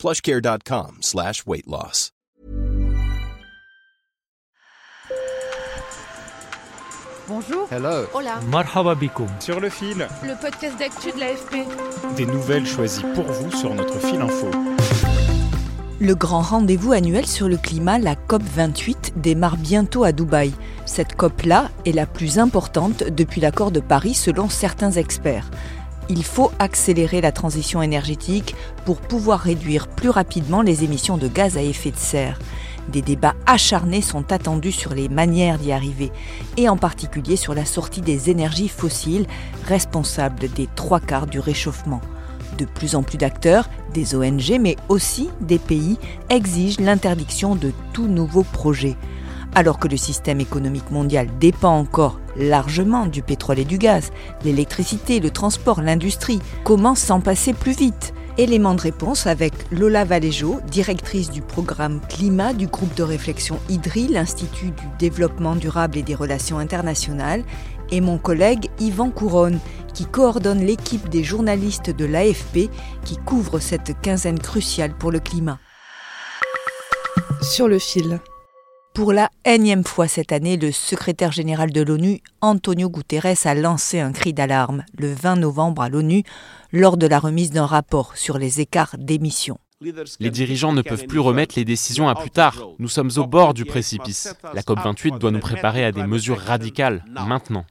plushcare.com slash weight loss. Bonjour. Hello. Hola. Marhaba. Sur le fil, Le podcast d'actu de l'AFP. des nouvelles choisies pour vous sur notre fil info. Le grand rendez-vous annuel sur le climat, la COP28, démarre bientôt à Dubaï. Cette COP-là est la plus importante depuis l'accord de Paris selon certains experts. Il faut accélérer la transition énergétique pour pouvoir réduire plus rapidement les émissions de gaz à effet de serre. Des débats acharnés sont attendus sur les manières d'y arriver, et en particulier sur la sortie des énergies fossiles, responsables des trois quarts du réchauffement. De plus en plus d'acteurs, des ONG, mais aussi des pays, exigent l'interdiction de tout nouveau projet. Alors que le système économique mondial dépend encore largement du pétrole et du gaz, l'électricité, le transport, l'industrie, comment s'en passer plus vite? Élément de réponse avec Lola Valéjo, directrice du programme Climat du groupe de réflexion IDRI, l'Institut du développement durable et des relations internationales, et mon collègue Yvan Couronne, qui coordonne l'équipe des journalistes de l'AFP qui couvre cette quinzaine cruciale pour le climat. Sur le fil. Pour la énième fois cette année, le secrétaire général de l'ONU, Antonio Guterres, a lancé un cri d'alarme le 20 novembre à l'ONU lors de la remise d'un rapport sur les écarts d'émissions. Les dirigeants ne peuvent plus remettre les décisions à plus tard. Nous sommes au bord du précipice. La COP28 doit nous préparer à des mesures radicales maintenant.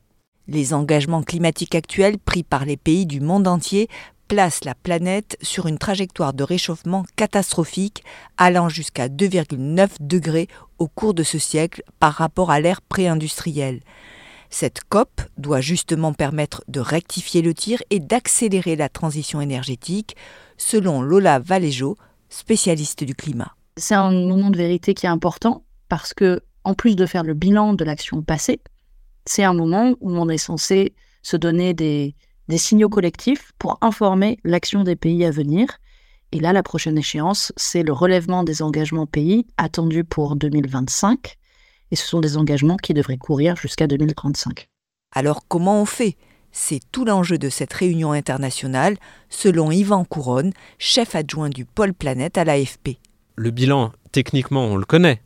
Les engagements climatiques actuels pris par les pays du monde entier placent la planète sur une trajectoire de réchauffement catastrophique allant jusqu'à 2,9 degrés au cours de ce siècle par rapport à l'ère pré-industrielle. Cette COP doit justement permettre de rectifier le tir et d'accélérer la transition énergétique, selon Lola Valéjo, spécialiste du climat. C'est un moment de vérité qui est important parce que, en plus de faire le bilan de l'action passée, c'est un moment où on est censé se donner des, des signaux collectifs pour informer l'action des pays à venir. Et là, la prochaine échéance, c'est le relèvement des engagements pays attendus pour 2025. Et ce sont des engagements qui devraient courir jusqu'à 2035. Alors comment on fait? C'est tout l'enjeu de cette réunion internationale, selon Yvan Couronne, chef adjoint du pôle planète à l'AFP. Le bilan, techniquement, on le connaît.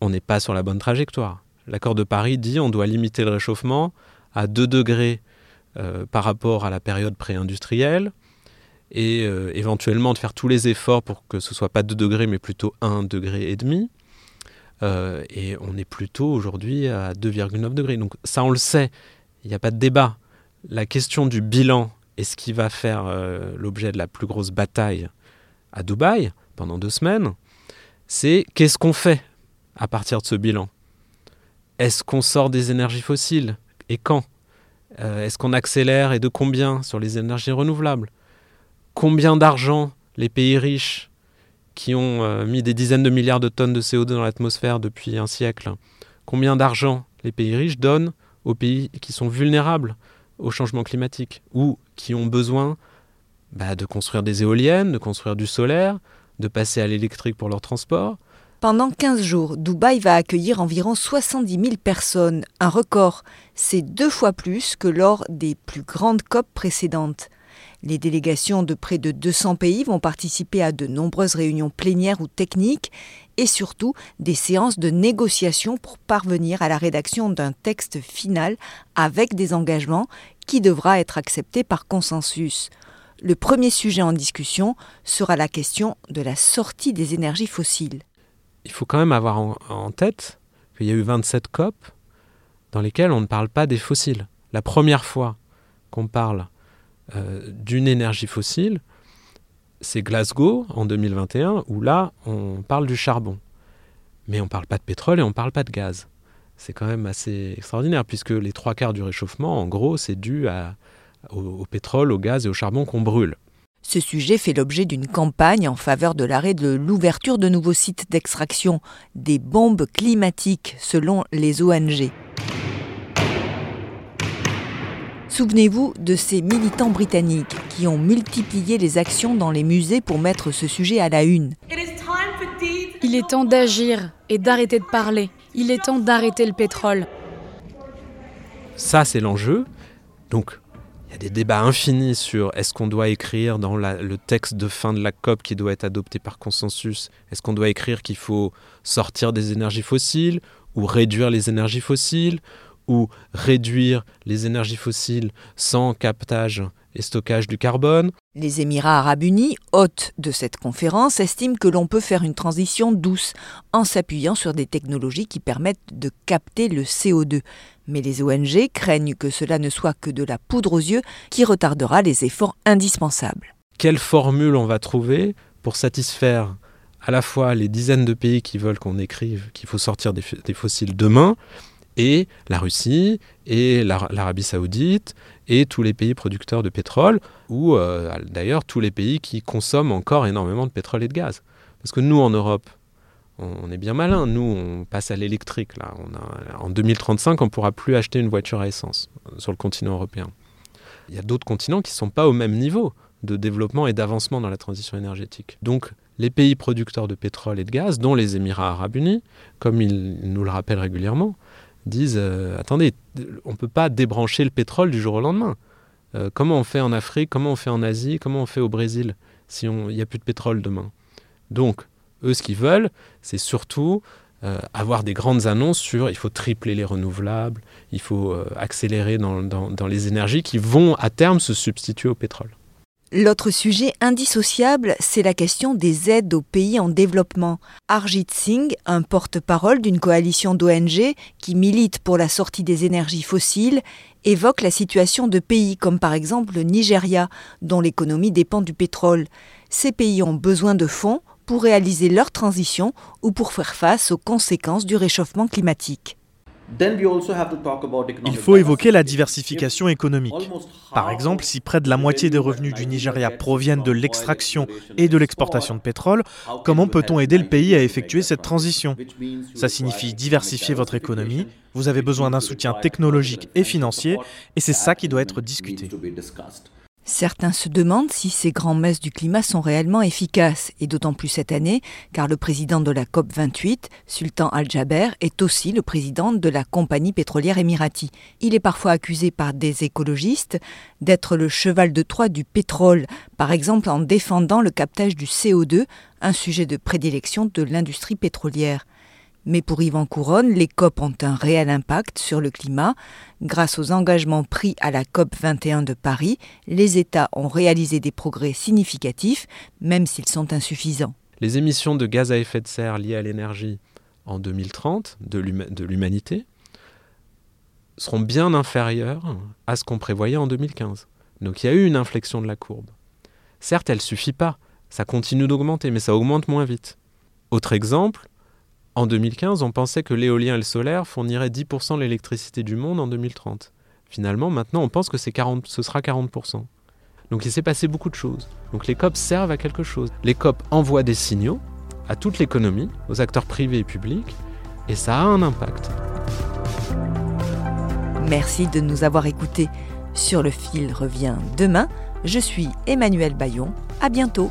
On n'est pas sur la bonne trajectoire. L'accord de Paris dit on doit limiter le réchauffement à 2 degrés par rapport à la période pré-industrielle et euh, éventuellement de faire tous les efforts pour que ce soit pas 2 degrés mais plutôt 1 degré et demi. Euh, et on est plutôt aujourd'hui à 2,9 degrés. Donc ça on le sait, il n'y a pas de débat. La question du bilan est ce qui va faire euh, l'objet de la plus grosse bataille à Dubaï pendant deux semaines, c'est qu'est-ce qu'on fait à partir de ce bilan? Est-ce qu'on sort des énergies fossiles? Et quand? Euh, Est-ce qu'on accélère et de combien sur les énergies renouvelables? Combien d'argent les pays riches qui ont euh, mis des dizaines de milliards de tonnes de CO2 dans l'atmosphère depuis un siècle, combien d'argent les pays riches donnent aux pays qui sont vulnérables au changement climatique ou qui ont besoin bah, de construire des éoliennes, de construire du solaire, de passer à l'électrique pour leur transport? Pendant 15 jours, Dubaï va accueillir environ 70 000 personnes, un record. C'est deux fois plus que lors des plus grandes COP précédentes. Les délégations de près de 200 pays vont participer à de nombreuses réunions plénières ou techniques et surtout des séances de négociation pour parvenir à la rédaction d'un texte final avec des engagements qui devra être accepté par consensus. Le premier sujet en discussion sera la question de la sortie des énergies fossiles. Il faut quand même avoir en, tête qu'il y a eu 27 COP dans lesquelles on ne parle pas des fossiles. La première fois qu'on parle euh, d'une énergie fossile, c'est Glasgow en 2021, où là, on parle du charbon. Mais on ne parle pas de pétrole et on ne parle pas de gaz. C'est quand même assez extraordinaire, puisque les trois quarts du réchauffement, en gros, c'est dû au pétrole, au gaz et au charbon qu'on brûle. Ce sujet fait l'objet d'une campagne en faveur de l'arrêt de l'ouverture de nouveaux sites d'extraction des bombes climatiques selon les ONG. Souvenez-vous de ces militants britanniques qui ont multiplié les actions dans les musées pour mettre ce sujet à la une. Il est temps d'agir et d'arrêter de parler. Il est temps d'arrêter le pétrole. Ça, c'est l'enjeu. Donc, il y a des débats infinis sur est-ce qu'on doit écrire dans le texte de fin de la COP qui doit être adopté par consensus, est-ce qu'on doit écrire qu'il faut sortir des énergies fossiles ou réduire les énergies fossiles ou réduire les énergies fossiles sans captage et stockage du carbone. Les Émirats arabes unis, hôtes de cette conférence, estiment que l'on peut faire une transition douce en s'appuyant sur des technologies qui permettent de capter le CO2. Mais les ONG craignent que cela ne soit que de la poudre aux yeux qui retardera les efforts indispensables. Quelle formule on va trouver pour satisfaire à la fois les dizaines de pays qui veulent qu'on écrive qu'il faut sortir des, fossiles demain, et la Russie, et l'Arabie saoudite, et tous les pays producteurs de pétrole, ou euh, d'ailleurs tous les pays qui consomment encore énormément de pétrole et de gaz. Parce que nous, en Europe, on, est bien malin. Nous, on passe à l'électrique. En 2035, on ne pourra plus acheter une voiture à essence sur le continent européen. Il y a d'autres continents qui ne sont pas au même niveau de développement et d'avancement dans la transition énergétique. Donc, les pays producteurs de pétrole et de gaz, dont les Émirats arabes unis, comme ils nous le rappellent régulièrement, disent euh, attendez, on ne peut pas débrancher le pétrole du jour au lendemain. Euh, comment on fait en Afrique, comment on fait en Asie, comment on fait au Brésil si il n'y a plus de pétrole demain? Donc, eux, ce qu'ils veulent, c'est surtout euh, avoir des grandes annonces sur il faut tripler les renouvelables, il faut accélérer dans les énergies qui vont à terme se substituer au pétrole. L'autre sujet indissociable, c'est la question des aides aux pays en développement. Arjit Singh, un porte-parole d'une coalition d'ONG qui milite pour la sortie des énergies fossiles, évoque la situation de pays comme par exemple le Nigeria, dont l'économie dépend du pétrole. Ces pays ont besoin de fonds pour réaliser leur transition ou pour faire face aux conséquences du réchauffement climatique. Il faut évoquer la diversification économique. Par exemple, si près de la moitié des revenus du Nigeria proviennent de l'extraction et de l'exportation de pétrole, comment peut-on aider le pays à effectuer cette transition Ça signifie diversifier votre économie, vous avez besoin d'un soutien technologique et financier, et c'est ça qui doit être discuté. Certains se demandent si ces grands messes du climat sont réellement efficaces, et d'autant plus cette année, car le président de la COP28, Sultan Al-Jaber, est aussi le président de la compagnie pétrolière émirati. Il est parfois accusé par des écologistes d'être le cheval de Troie du pétrole, par exemple en défendant le captage du CO2, un sujet de prédilection de l'industrie pétrolière. Mais pour Yvan Couronne, les COP ont un réel impact sur le climat. Grâce aux engagements pris à la COP 21 de Paris, les États ont réalisé des progrès significatifs, même s'ils sont insuffisants. Les émissions de gaz à effet de serre liées à l'énergie en 2030 de l'humanité seront bien inférieures à ce qu'on prévoyait en 2015. Donc il y a eu une inflexion de la courbe. Certes, elle ne suffit pas, ça continue d'augmenter, mais ça augmente moins vite. Autre exemple, en 2015, on pensait que l'éolien et le solaire fourniraient 10% de l'électricité du monde en 2030. Finalement, maintenant, on pense que ce sera 40%. Donc il s'est passé beaucoup de choses. Donc les COP servent à quelque chose. Les COP envoient des signaux à toute l'économie, aux acteurs privés et publics, et ça a un impact. Merci de nous avoir écoutés. Sur le fil revient demain. Je suis Emmanuel Bayon. À bientôt.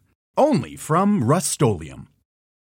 only from Rust